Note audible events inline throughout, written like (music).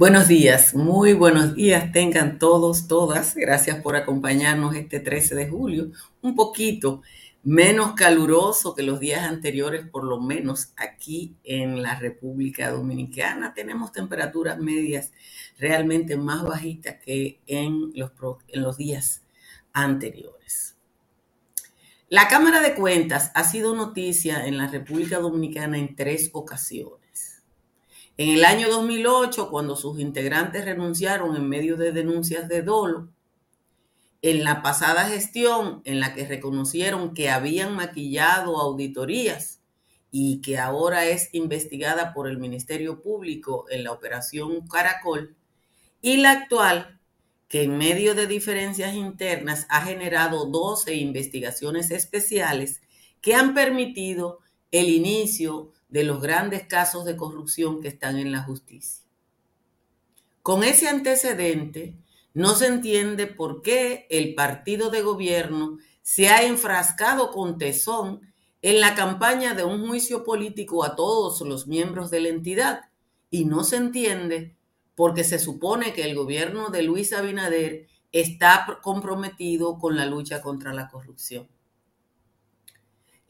Buenos días, muy buenos días tengan todos, todas. Gracias por acompañarnos este 13 de julio. Un poquito menos caluroso que los días anteriores, por lo menos aquí en la República Dominicana. Tenemos temperaturas medias realmente más bajitas que en los, en los días anteriores. La Cámara de Cuentas ha sido noticia en la República Dominicana en tres ocasiones. En el año 2008, cuando sus integrantes renunciaron en medio de denuncias de dolo, en la pasada gestión en la que reconocieron que habían maquillado auditorías y que ahora es investigada por el Ministerio Público en la operación Caracol, y la actual, que en medio de diferencias internas ha generado 12 investigaciones especiales que han permitido el inicio de los grandes casos de corrupción que están en la justicia. Con ese antecedente, no se entiende por qué el partido de gobierno se ha enfrascado con tesón en la campaña de un juicio político a todos los miembros de la entidad y no se entiende porque se supone que el gobierno de Luis Abinader está comprometido con la lucha contra la corrupción.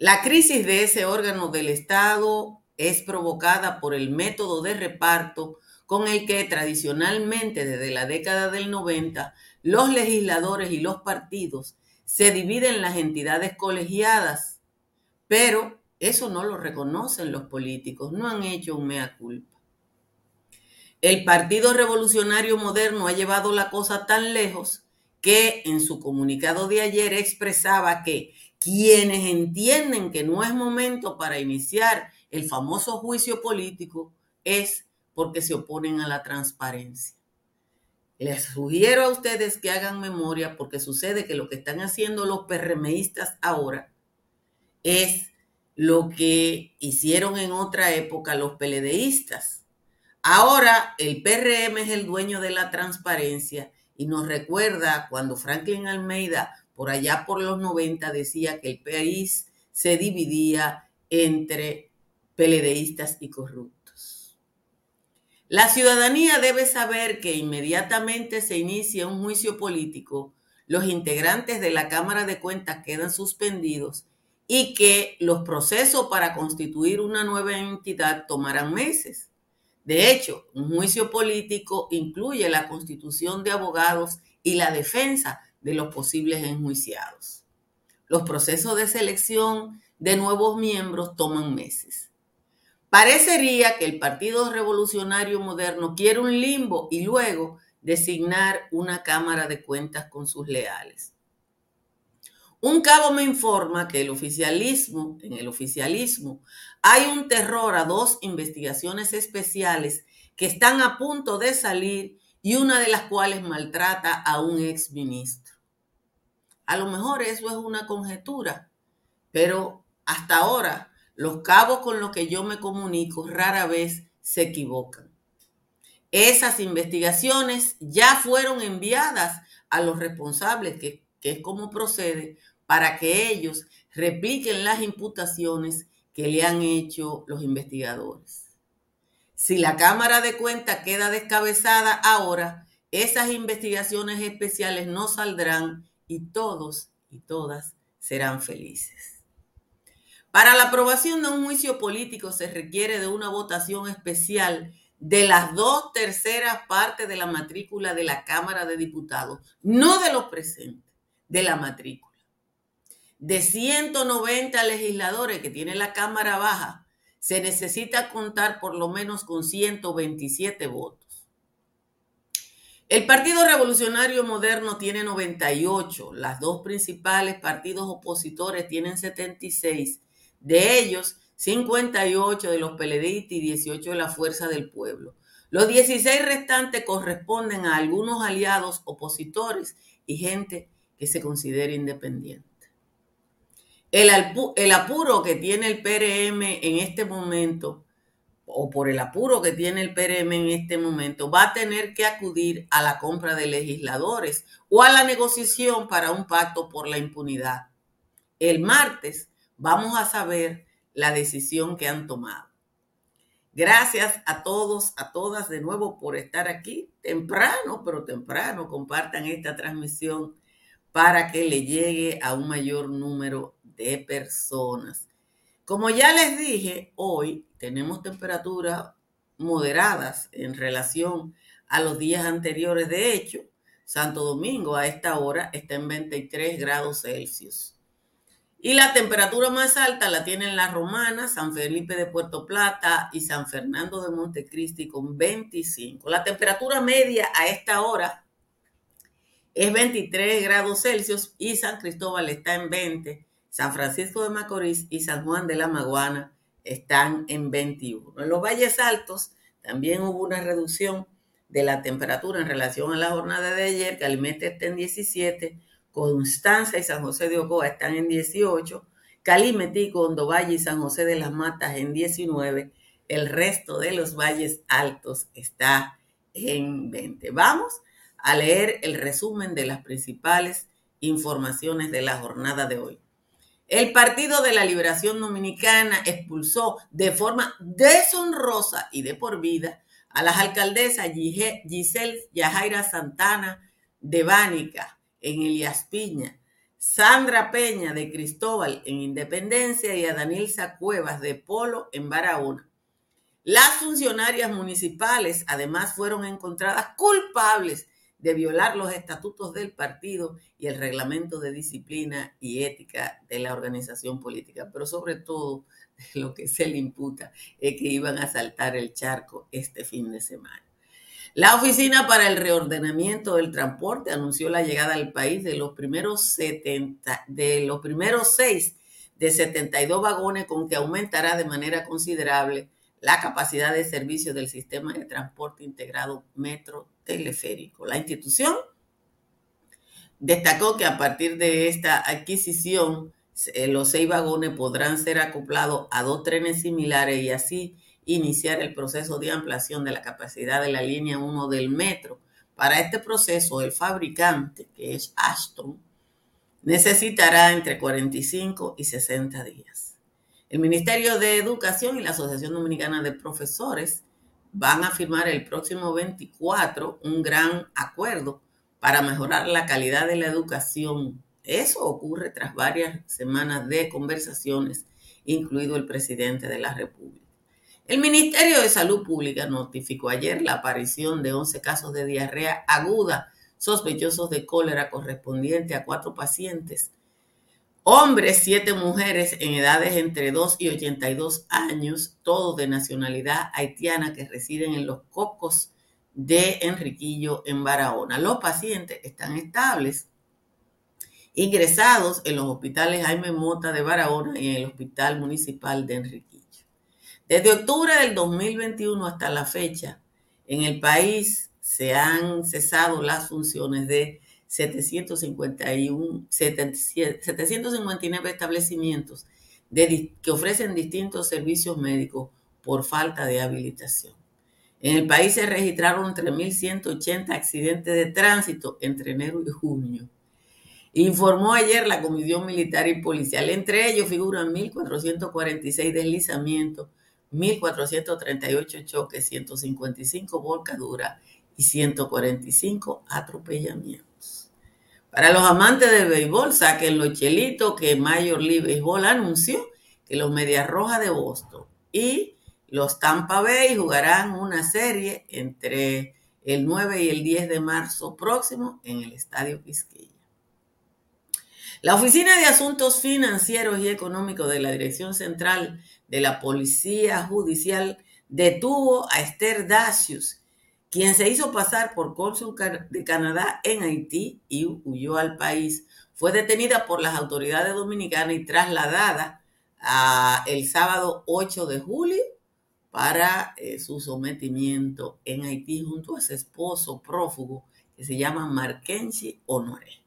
La crisis de ese órgano del Estado es provocada por el método de reparto con el que tradicionalmente desde la década del 90 los legisladores y los partidos se dividen las entidades colegiadas, pero eso no lo reconocen los políticos, no han hecho un mea culpa. El Partido Revolucionario Moderno ha llevado la cosa tan lejos que en su comunicado de ayer expresaba que quienes entienden que no es momento para iniciar el famoso juicio político es porque se oponen a la transparencia. Les sugiero a ustedes que hagan memoria porque sucede que lo que están haciendo los PRMistas ahora es lo que hicieron en otra época los PLDistas. Ahora el PRM es el dueño de la transparencia y nos recuerda cuando Franklin Almeida por allá por los 90 decía que el país se dividía entre peledeístas y corruptos. La ciudadanía debe saber que inmediatamente se inicia un juicio político, los integrantes de la Cámara de Cuentas quedan suspendidos y que los procesos para constituir una nueva entidad tomarán meses. De hecho, un juicio político incluye la constitución de abogados y la defensa de los posibles enjuiciados. Los procesos de selección de nuevos miembros toman meses. Parecería que el Partido Revolucionario Moderno quiere un limbo y luego designar una Cámara de Cuentas con sus leales. Un cabo me informa que el oficialismo, en el oficialismo, hay un terror a dos investigaciones especiales que están a punto de salir y una de las cuales maltrata a un ex ministro. A lo mejor eso es una conjetura, pero hasta ahora los cabos con los que yo me comunico rara vez se equivocan. Esas investigaciones ya fueron enviadas a los responsables, que, que es como procede, para que ellos repliquen las imputaciones que le han hecho los investigadores. Si la Cámara de Cuentas queda descabezada ahora, esas investigaciones especiales no saldrán y todos y todas serán felices. Para la aprobación de un juicio político se requiere de una votación especial de las dos terceras partes de la matrícula de la Cámara de Diputados, no de los presentes, de la matrícula. De 190 legisladores que tiene la Cámara Baja, se necesita contar por lo menos con 127 votos. El Partido Revolucionario Moderno tiene 98, las dos principales partidos opositores tienen 76, de ellos 58 de los PLD y 18 de la Fuerza del Pueblo. Los 16 restantes corresponden a algunos aliados opositores y gente que se considera independiente. El, apuro que tiene el PRM en este momento, o por el apuro que tiene el PRM en este momento, va a tener que acudir a la compra de legisladores o a la negociación para un pacto por la impunidad. El martes vamos a saber la decisión que han tomado. Gracias a todos, a todas de nuevo por estar aquí temprano, pero temprano. Compartan esta transmisión para que le llegue a un mayor número de personas. Como ya les dije, hoy tenemos temperaturas moderadas en relación a los días anteriores. De hecho, Santo Domingo a esta hora está en 23 grados Celsius. Y la temperatura más alta la tienen La Romana, San Felipe de Puerto Plata y San Fernando de Montecristi con 25. La temperatura media a esta hora es 23 grados Celsius y San Cristóbal está en 20. San Francisco de Macorís y San Juan de la Maguana están en 21. En los valles altos también hubo una reducción de la temperatura en relación a la jornada de ayer, que Alimete está en 17, Constanza y San José de Ocoa están en 18, Calimetí, Valle y San José de las Matas en 19, el resto de los valles altos está en 20. Vamos a leer el resumen de las principales informaciones de la jornada de hoy. El Partido de la Liberación Dominicana expulsó de forma deshonrosa y de por vida a las alcaldesas Giselle Yajaira Santana de Bánica, en Elias Piña, Sandra Peña de Cristóbal en Independencia y a Danilza Cuevas de Polo en Barahona. Las funcionarias municipales además fueron encontradas culpables de violar los estatutos del partido y el reglamento de disciplina y ética de la organización política, pero sobre todo lo que se le imputa es que iban a saltar el charco este fin de semana. La Oficina para el Reordenamiento del Transporte anunció la llegada al país de los primeros 70, de los primeros 6 de 72 vagones con que aumentará de manera considerable la capacidad de servicio del sistema de transporte integrado metro teleférico. La institución destacó que a partir de esta adquisición, eh, los seis vagones podrán ser acoplados a dos trenes similares y así iniciar el proceso de ampliación de la capacidad de la línea 1 del metro. Para este proceso, el fabricante, que es Ashton, necesitará entre 45 y 60 días. El Ministerio de Educación y la Asociación Dominicana de Profesores van a firmar el próximo 24 un gran acuerdo para mejorar la calidad de la educación. Eso ocurre tras varias semanas de conversaciones, incluido el presidente de la República. El Ministerio de Salud Pública notificó ayer la aparición de 11 casos de diarrea aguda sospechosos de cólera correspondiente a cuatro pacientes. Hombres, siete mujeres en edades entre 2 y 82 años, todos de nacionalidad haitiana que residen en los cocos de Enriquillo en Barahona. Los pacientes están estables, ingresados en los hospitales Jaime Mota de Barahona y en el Hospital Municipal de Enriquillo. Desde octubre del 2021 hasta la fecha, en el país se han cesado las funciones de 751, 759 establecimientos que ofrecen distintos servicios médicos por falta de habilitación. En el país se registraron 3.180 accidentes de tránsito entre enero y junio. Informó ayer la Comisión Militar y Policial. Entre ellos figuran 1.446 deslizamientos, 1.438 choques, 155 volcaduras y 145 atropellamientos. Para los amantes del béisbol, saquen los chelitos que Major League Baseball anunció que los Medias Rojas de Boston y los Tampa Bay jugarán una serie entre el 9 y el 10 de marzo próximo en el Estadio Quisqueya. La Oficina de Asuntos Financieros y Económicos de la Dirección Central de la Policía Judicial detuvo a Esther Dacius, quien se hizo pasar por cónsul de Canadá en Haití y huyó al país. Fue detenida por las autoridades dominicanas y trasladada el sábado 8 de julio para eh, su sometimiento en Haití junto a su esposo prófugo que se llama Markenchi Honoré.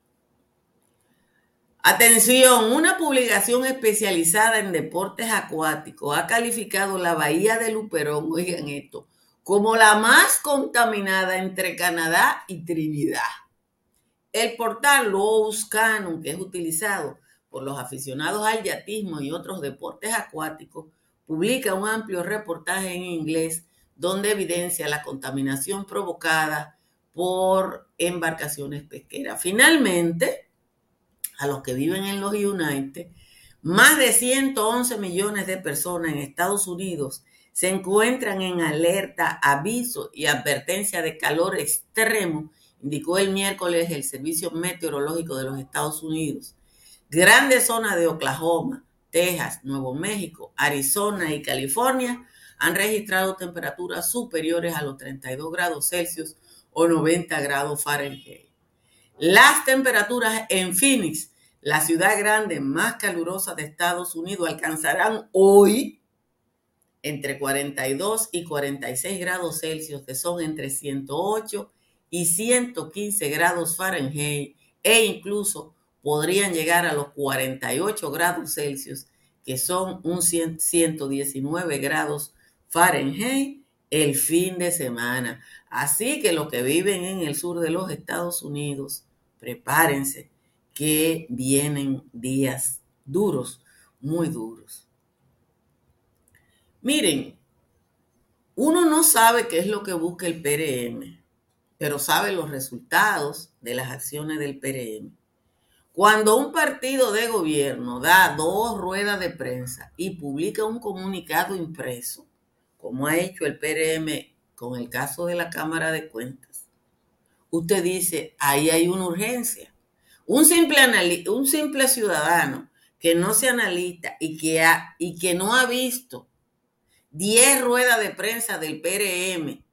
Atención, una publicación especializada en deportes acuáticos ha calificado la bahía de Luperón, oigan esto, como la más contaminada entre Canadá y Trinidad. El portal Lowe's Cannon, que es utilizado por los aficionados al yatismo y otros deportes acuáticos, publica un amplio reportaje en inglés donde evidencia la contaminación provocada por embarcaciones pesqueras. Finalmente, a los que viven en los United, más de 111 millones de personas en Estados Unidos se encuentran en alerta, aviso y advertencia de calor extremo, indicó el miércoles el Servicio Meteorológico de los Estados Unidos. Grandes zonas de Oklahoma, Texas, Nuevo México, Arizona y California han registrado temperaturas superiores a los 32 grados Celsius o 90 grados Fahrenheit. Las temperaturas en Phoenix la ciudad grande más calurosa de Estados Unidos alcanzarán hoy entre 42 y 46 grados Celsius, que son entre 108 y 115 grados Fahrenheit, e incluso podrían llegar a los 48 grados Celsius, que son un 119 grados Fahrenheit el fin de semana. Así que los que viven en el sur de los Estados Unidos, prepárense que vienen días duros, muy duros. Miren, uno no sabe qué es lo que busca el PRM, pero sabe los resultados de las acciones del PRM. Cuando un partido de gobierno da dos ruedas de prensa y publica un comunicado impreso, como ha hecho el PRM con el caso de la Cámara de Cuentas, usted dice, ahí hay una urgencia. Un simple, un simple ciudadano que no se analista y que, y que no ha visto 10 ruedas de prensa del PRM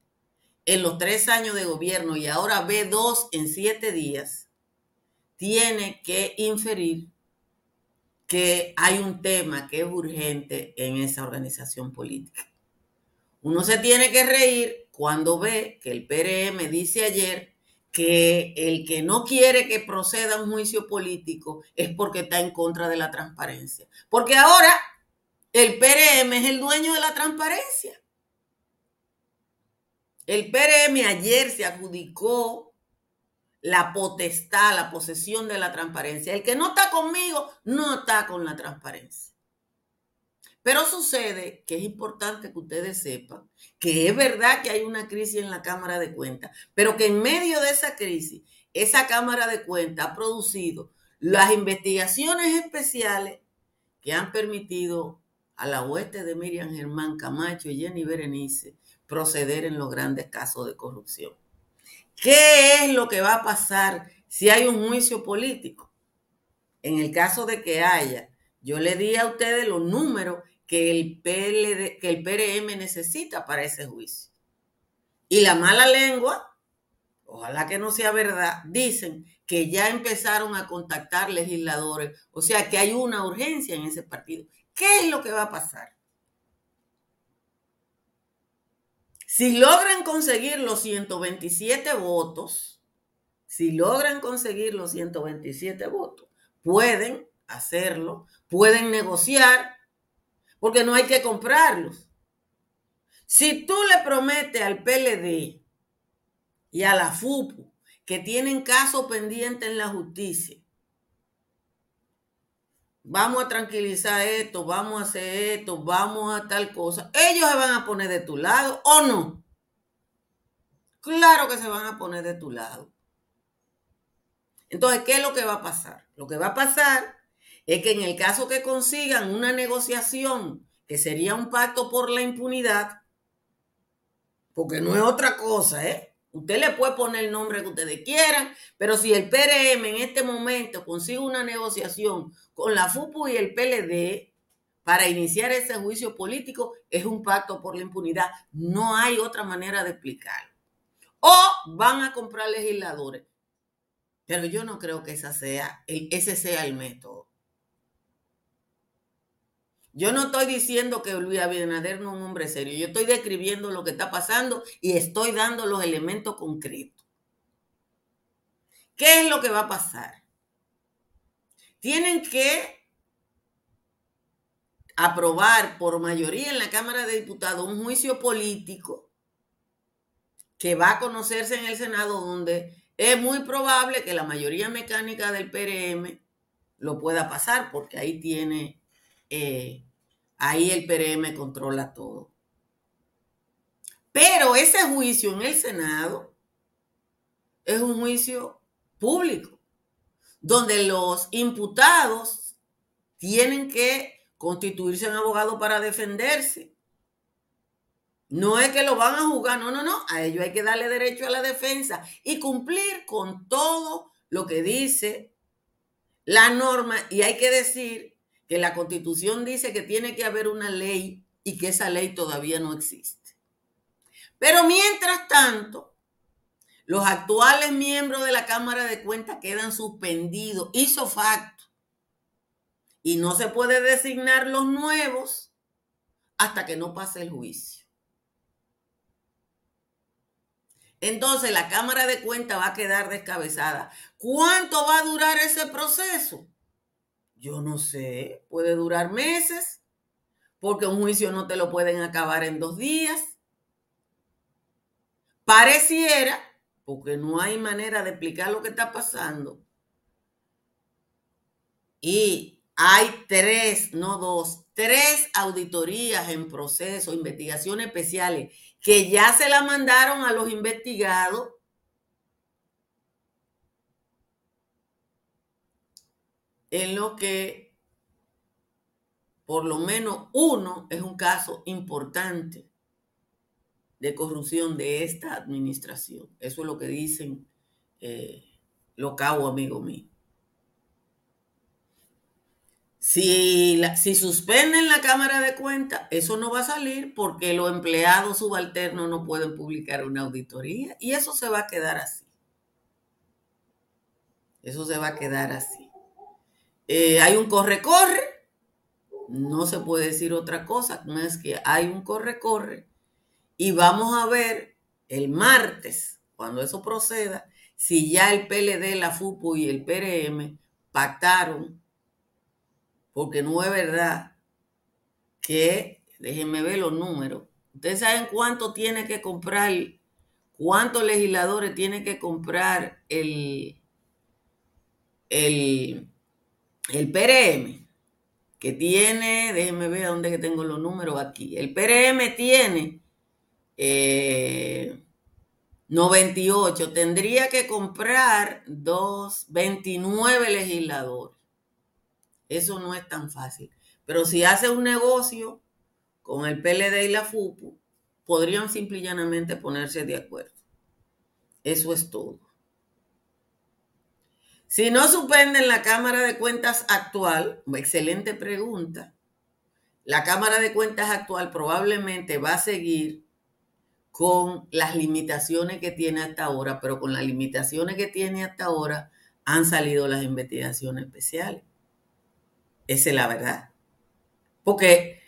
en los tres años de gobierno y ahora ve dos en siete días, tiene que inferir que hay un tema que es urgente en esa organización política. Uno se tiene que reír cuando ve que el PRM dice ayer que el que no quiere que proceda un juicio político es porque está en contra de la transparencia. Porque ahora el PRM es el dueño de la transparencia. El PRM ayer se adjudicó la potestad, la posesión de la transparencia. El que no está conmigo no está con la transparencia. Pero sucede que es importante que ustedes sepan que es verdad que hay una crisis en la Cámara de Cuentas, pero que en medio de esa crisis, esa Cámara de Cuentas ha producido las investigaciones especiales que han permitido a la hueste de Miriam Germán Camacho y Jenny Berenice proceder en los grandes casos de corrupción. ¿Qué es lo que va a pasar si hay un juicio político? En el caso de que haya, yo le di a ustedes los números que el, que el PRM necesita para ese juicio. Y la mala lengua, ojalá que no sea verdad, dicen que ya empezaron a contactar legisladores, o sea que hay una urgencia en ese partido. ¿Qué es lo que va a pasar? Si logran conseguir los 127 votos, si logran conseguir los 127 votos, pueden hacerlo, pueden negociar porque no hay que comprarlos. Si tú le prometes al PLD y a la FUPU que tienen caso pendiente en la justicia, vamos a tranquilizar esto, vamos a hacer esto, vamos a tal cosa, ellos se van a poner de tu lado o no. Claro que se van a poner de tu lado. Entonces, ¿qué es lo que va a pasar? Lo que va a pasar es que en el caso que consigan una negociación que sería un pacto por la impunidad, porque no es otra cosa, ¿eh? Usted le puede poner el nombre que ustedes quieran, pero si el PRM en este momento consigue una negociación con la FUPU y el PLD para iniciar ese juicio político, es un pacto por la impunidad. No hay otra manera de explicarlo. O van a comprar legisladores. Pero yo no creo que sea, ese sea el método. Yo no estoy diciendo que Luis Abinader no es un hombre serio. Yo estoy describiendo lo que está pasando y estoy dando los elementos concretos. ¿Qué es lo que va a pasar? Tienen que aprobar por mayoría en la Cámara de Diputados un juicio político que va a conocerse en el Senado, donde es muy probable que la mayoría mecánica del PRM lo pueda pasar, porque ahí tiene eh, ahí el PRM controla todo. Pero ese juicio en el Senado es un juicio público, donde los imputados tienen que constituirse en abogado para defenderse. No es que lo van a juzgar, no, no, no. A ellos hay que darle derecho a la defensa y cumplir con todo lo que dice la norma. Y hay que decir que la constitución dice que tiene que haber una ley y que esa ley todavía no existe. Pero mientras tanto, los actuales miembros de la Cámara de Cuentas quedan suspendidos, hizo facto. Y no se puede designar los nuevos hasta que no pase el juicio. Entonces la Cámara de Cuentas va a quedar descabezada. ¿Cuánto va a durar ese proceso? Yo no sé, puede durar meses, porque un juicio no te lo pueden acabar en dos días. Pareciera, porque no hay manera de explicar lo que está pasando. Y hay tres, no dos, tres auditorías en proceso, investigaciones especiales, que ya se la mandaron a los investigados en lo que por lo menos uno es un caso importante de corrupción de esta administración. Eso es lo que dicen eh, cabos, amigo mío. Si, si suspenden la Cámara de Cuentas, eso no va a salir porque los empleados subalternos no pueden publicar una auditoría y eso se va a quedar así. Eso se va a quedar así. Eh, hay un corre-corre, no se puede decir otra cosa, no es que hay un corre-corre y vamos a ver el martes, cuando eso proceda, si ya el PLD, la FUPO y el PRM pactaron, porque no es verdad que, déjenme ver los números, ustedes saben cuánto tiene que comprar, cuántos legisladores tiene que comprar el, el, el PRM, que tiene, déjenme ver dónde que tengo los números aquí. El PRM tiene 98, eh, tendría que comprar dos, 29 legisladores. Eso no es tan fácil. Pero si hace un negocio con el PLD y la FUPU, podrían simple y llanamente ponerse de acuerdo. Eso es todo. Si no suspenden la Cámara de Cuentas actual, excelente pregunta, la Cámara de Cuentas actual probablemente va a seguir con las limitaciones que tiene hasta ahora, pero con las limitaciones que tiene hasta ahora han salido las investigaciones especiales. Esa es la verdad. Porque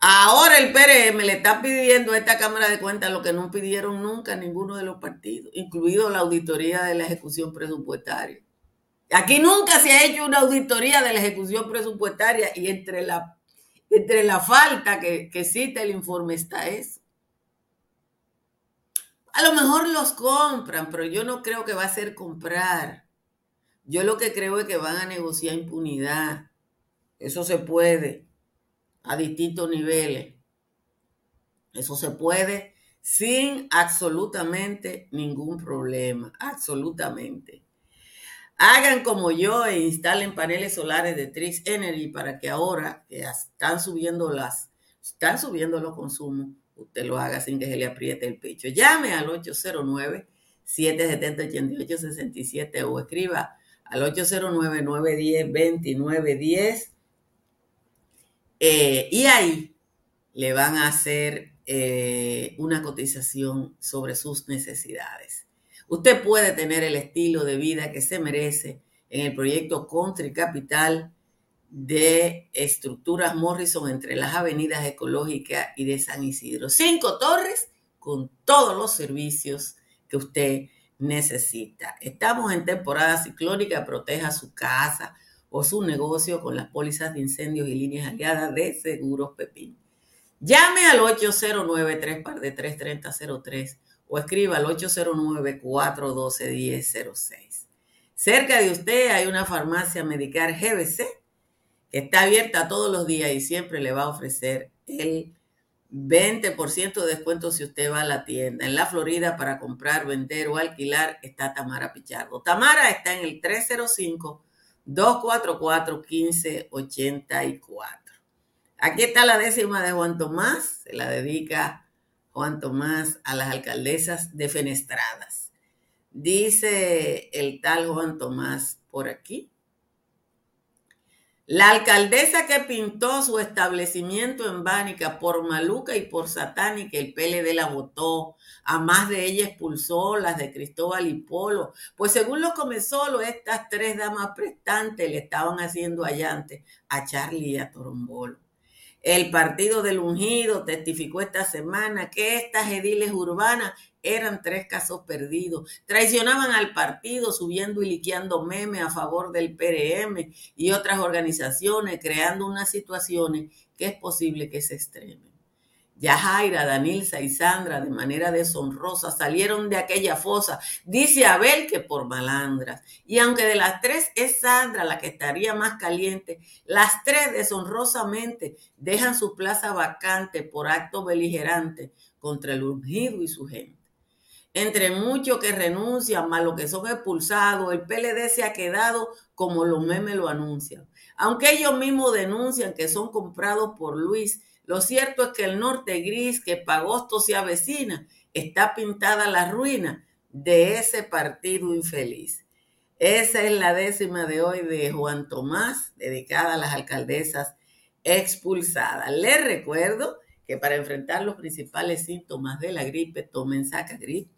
ahora el PRM le está pidiendo a esta Cámara de Cuentas lo que no pidieron nunca ninguno de los partidos, incluido la auditoría de la ejecución presupuestaria. Aquí nunca se ha hecho una auditoría de la ejecución presupuestaria y entre la, entre la falta que, que cita el informe está eso. A lo mejor los compran, pero yo no creo que va a ser comprar. Yo lo que creo es que van a negociar impunidad. Eso se puede a distintos niveles. Eso se puede sin absolutamente ningún problema, absolutamente. Hagan como yo e instalen paneles solares de Trix Energy para que ahora que están subiendo las, están subiendo los consumos, usted lo haga sin que se le apriete el pecho. Llame al 809-770-8867 o escriba al 809-910-2910 eh, y ahí le van a hacer eh, una cotización sobre sus necesidades. Usted puede tener el estilo de vida que se merece en el proyecto Country Capital de Estructuras Morrison entre las avenidas ecológicas y de San Isidro. Cinco torres con todos los servicios que usted necesita. Estamos en temporada ciclónica, proteja su casa o su negocio con las pólizas de incendios y líneas aliadas de Seguros Pepín. Llame al 809 3 de 33003 o escriba al 809-412-1006. Cerca de usted hay una farmacia Medicar GBC está abierta todos los días y siempre le va a ofrecer el 20% de descuento si usted va a la tienda. En la Florida para comprar, vender o alquilar está Tamara Pichardo. Tamara está en el 305-244-1584. Aquí está la décima de Juan Tomás. Se la dedica Juan Tomás a las alcaldesas defenestradas. Dice el tal Juan Tomás por aquí. La alcaldesa que pintó su establecimiento en Bánica por maluca y por satánica, el PLD la votó, a más de ella expulsó las de Cristóbal y Polo, pues según los comenzó, estas tres damas prestantes le estaban haciendo allante a Charlie y a Torombolo. El partido del ungido testificó esta semana que estas ediles urbanas eran tres casos perdidos. Traicionaban al partido subiendo y liqueando memes a favor del PRM y otras organizaciones, creando unas situaciones que es posible que se extremen. Yajaira, Danilza y Sandra, de manera deshonrosa, salieron de aquella fosa. Dice Abel que por malandras. Y aunque de las tres es Sandra la que estaría más caliente, las tres deshonrosamente dejan su plaza vacante por acto beligerante contra el ungido y su gente entre muchos que renuncian, más los que son expulsados, el PLD se ha quedado como los memes lo anuncian. Aunque ellos mismos denuncian que son comprados por Luis, lo cierto es que el norte gris que Pagosto se avecina está pintada la ruina de ese partido infeliz. Esa es la décima de hoy de Juan Tomás, dedicada a las alcaldesas expulsadas. Les recuerdo que para enfrentar los principales síntomas de la gripe, tomen saca gripe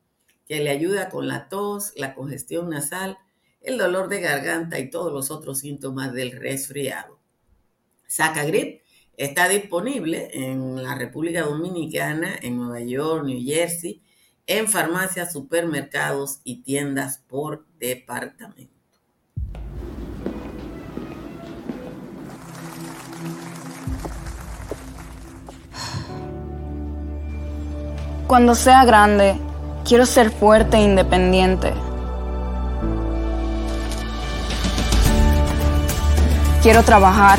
que le ayuda con la tos, la congestión nasal, el dolor de garganta y todos los otros síntomas del resfriado. Sacagrip está disponible en la República Dominicana, en Nueva York, New Jersey, en farmacias, supermercados y tiendas por departamento. Cuando sea grande, Quiero ser fuerte e independiente. Quiero trabajar,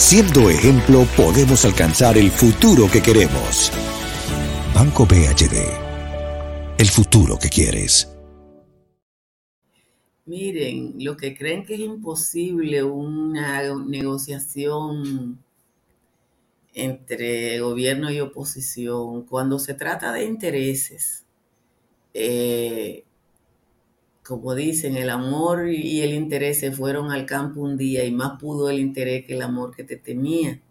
Siendo ejemplo, podemos alcanzar el futuro que queremos. Banco BHD. El futuro que quieres. Miren, lo que creen que es imposible una negociación entre gobierno y oposición, cuando se trata de intereses, eh, como dicen, el amor y el interés se fueron al campo un día y más pudo el interés que el amor que te tenía.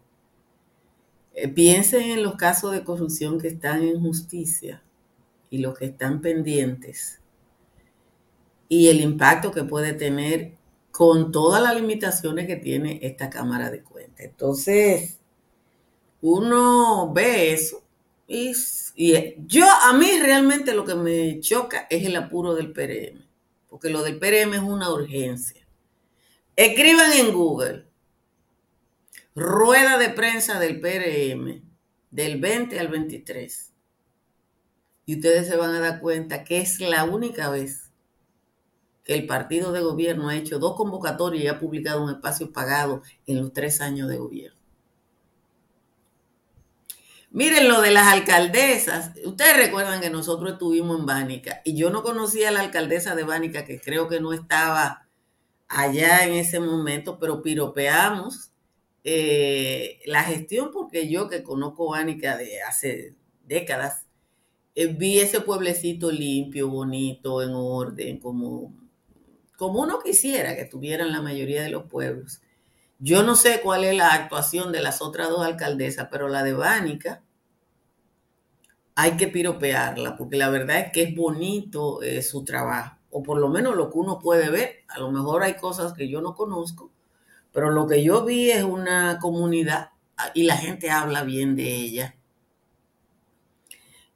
Eh, piensen en los casos de corrupción que están en justicia y los que están pendientes y el impacto que puede tener con todas las limitaciones que tiene esta Cámara de Cuentas. Entonces, uno ve eso y, yo a mí realmente lo que me choca es el apuro del PRM, porque lo del PRM es una urgencia. Escriban en Google, rueda de prensa del PRM del 20 al 23. Y ustedes se van a dar cuenta que es la única vez que el partido de gobierno ha hecho dos convocatorias y ha publicado un espacio pagado en los tres años de gobierno. Miren lo de las alcaldesas. Ustedes recuerdan que nosotros estuvimos en Bánica y yo no conocía a la alcaldesa de Bánica, que creo que no estaba allá en ese momento, pero piropeamos eh, la gestión porque yo que conozco Bánica de hace décadas, eh, vi ese pueblecito limpio, bonito, en orden, como, como uno quisiera que tuvieran la mayoría de los pueblos. Yo no sé cuál es la actuación de las otras dos alcaldesas, pero la de Bánica hay que piropearla, porque la verdad es que es bonito eh, su trabajo, o por lo menos lo que uno puede ver. A lo mejor hay cosas que yo no conozco, pero lo que yo vi es una comunidad y la gente habla bien de ella.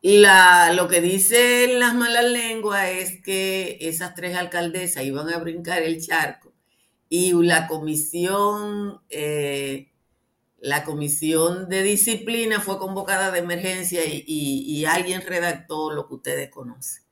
La, lo que dicen las malas lenguas es que esas tres alcaldesas iban a brincar el charco y la comisión, eh, la comisión de disciplina fue convocada de emergencia y, alguien redactó lo que ustedes conocen.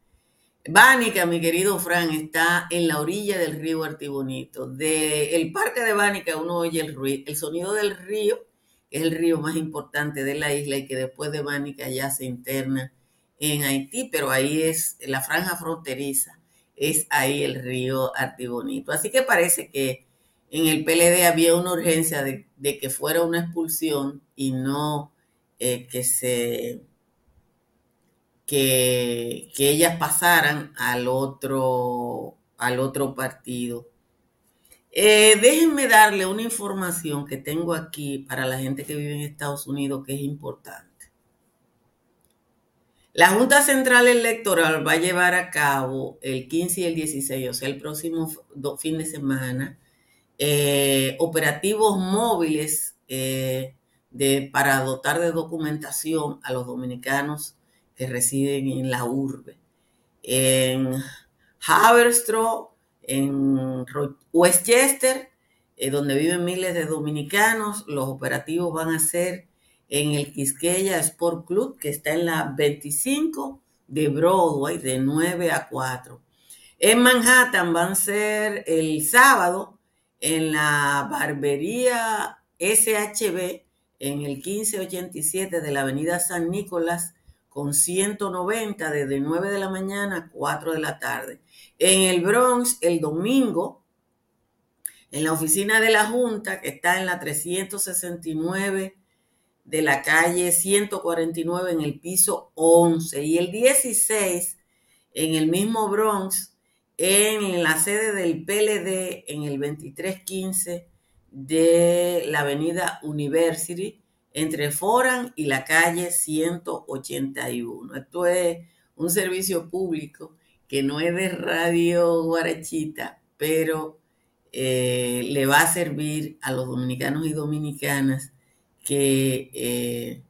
Bánica, mi querido Fran, está en la orilla del río Artibonito. Del parque de Bánica uno oye el, el sonido del río es el río más importante de la isla y que después de Bánica ya se interna en Haití, pero ahí es la franja fronteriza, es ahí el río Artibonito. Así que parece que en el PLD había una urgencia de, que fuera una expulsión y no eh, que se que, que ellas pasaran al otro al otro partido. Eh, déjenme darle una información que tengo aquí para la gente que vive en Estados Unidos que es importante. La Junta Central Electoral va a llevar a cabo el 15 y el 16, o sea, el próximo fin de semana, eh, operativos móviles eh, de, para dotar de documentación a los dominicanos que residen en la urbe. En Haverstraw, en Westchester, eh, donde viven miles de dominicanos, los operativos van a ser en el Quisqueya Sport Club, que está en la 25 de Broadway, de 9 a 4. En Manhattan van a ser el sábado en la barbería SHB, en el 1587 de la avenida San Nicolás, con 190 desde 9 de la mañana a 4 de la tarde. En el Bronx, el domingo, en la oficina de la Junta, que está en la 369 de la calle 149 en el piso 11. Y el 16, en el mismo Bronx, en la sede del PLD, en el 2315 de la avenida University, entre Foran y la calle 181. Esto es un servicio público que no es de Radio Guarachita, pero eh, le va a servir a los dominicanos y dominicanas que eh,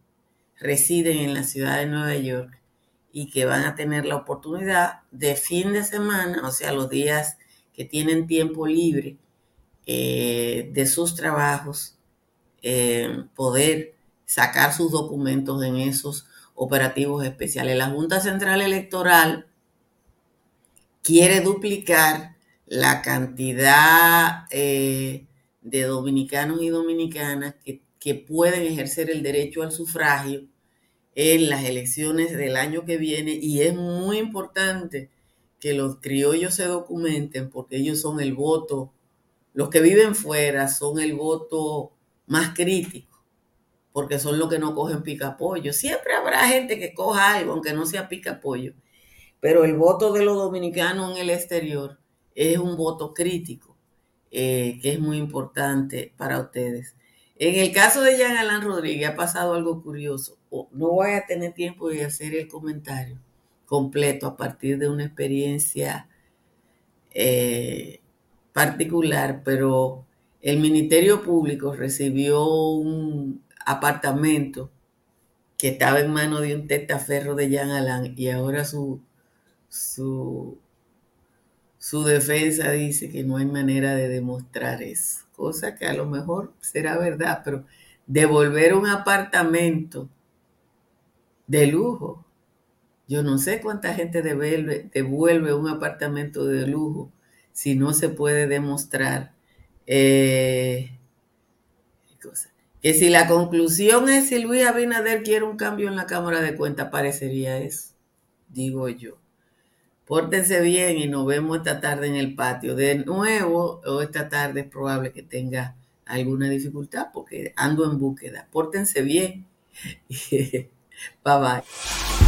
residen en la ciudad de Nueva York y que van a tener la oportunidad de fin de semana, o sea, los días que tienen tiempo libre eh, de sus trabajos, poder sacar sus documentos en esos operativos especiales. La Junta Central Electoral quiere duplicar la cantidad eh, de dominicanos y dominicanas que, que pueden ejercer el derecho al sufragio en las elecciones del año que viene y es muy importante que los criollos se documenten porque ellos son el voto, los que viven fuera son el voto más crítico, porque son los que no cogen pica pollo. Siempre habrá gente que coja algo, aunque no sea pica pollo, pero el voto de los dominicanos en el exterior es un voto crítico, eh, que es muy importante para ustedes. En el caso de Jean Alain Rodríguez ha pasado algo curioso. No voy a tener tiempo de hacer el comentario completo a partir de una experiencia eh, particular, pero el Ministerio Público recibió un apartamento que estaba en manos de un testaferro de Jean Alain y ahora su su, su defensa dice que no hay manera de demostrar eso, cosa que a lo mejor será verdad, pero devolver un apartamento de lujo, yo no sé cuánta gente devuelve, un apartamento de lujo si no se puede demostrar eh, que si la conclusión es si Luis Abinader quiere un cambio en la Cámara de Cuentas, parecería eso, digo yo. Pórtense bien y nos vemos esta tarde en el patio. De nuevo, o esta tarde es probable que tenga alguna dificultad porque ando en búsqueda. Pórtense bien. (laughs) bye bye.